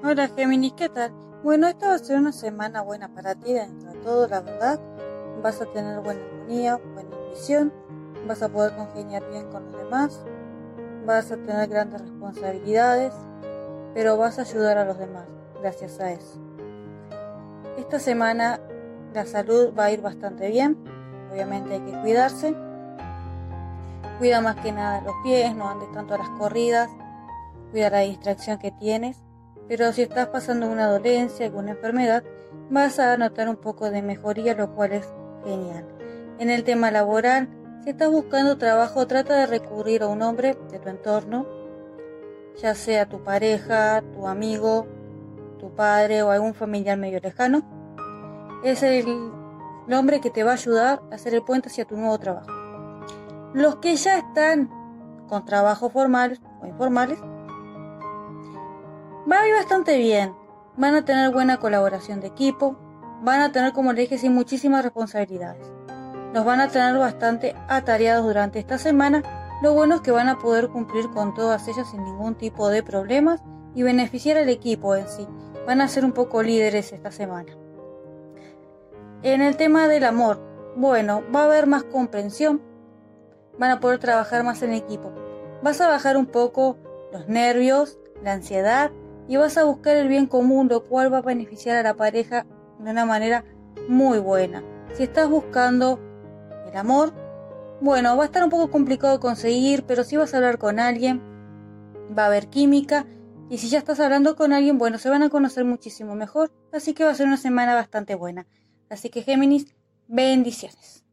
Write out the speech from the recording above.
Hola Géminis, ¿qué tal? Bueno, esta va a ser una semana buena para ti dentro de todo, la verdad. Vas a tener buena armonía, buena intuición, vas a poder congeniar bien con los demás, vas a tener grandes responsabilidades, pero vas a ayudar a los demás gracias a eso. Esta semana la salud va a ir bastante bien, obviamente hay que cuidarse. Cuida más que nada los pies, no andes tanto a las corridas, cuida la distracción que tienes pero si estás pasando una dolencia, alguna enfermedad, vas a notar un poco de mejoría, lo cual es genial. En el tema laboral, si estás buscando trabajo, trata de recurrir a un hombre de tu entorno, ya sea tu pareja, tu amigo, tu padre o algún familiar medio lejano. Es el, hombre que te va a ayudar a hacer el puente hacia tu nuevo trabajo. Los que ya están con trabajo formales o informales, Va a ir bastante bien. Van a tener buena colaboración de equipo. Van a tener, como le dije, sin muchísimas responsabilidades. Los van a tener bastante atareados durante esta semana. Lo bueno es que van a poder cumplir con todas ellas sin ningún tipo de problemas y beneficiar al equipo en sí. Van a ser un poco líderes esta semana. En el tema del amor, bueno, va a haber más comprensión. Van a poder trabajar más en equipo. Vas a bajar un poco los nervios, la ansiedad y vas a buscar el bien común, lo cual va a beneficiar a la pareja de una manera muy buena. Si estás buscando el amor, bueno, va a estar un poco complicado de conseguir, pero si vas a hablar con alguien, va a haber química. Y si ya estás hablando con alguien, bueno, se van a conocer muchísimo mejor. Así que va a ser una semana bastante buena. Así que Géminis, bendiciones.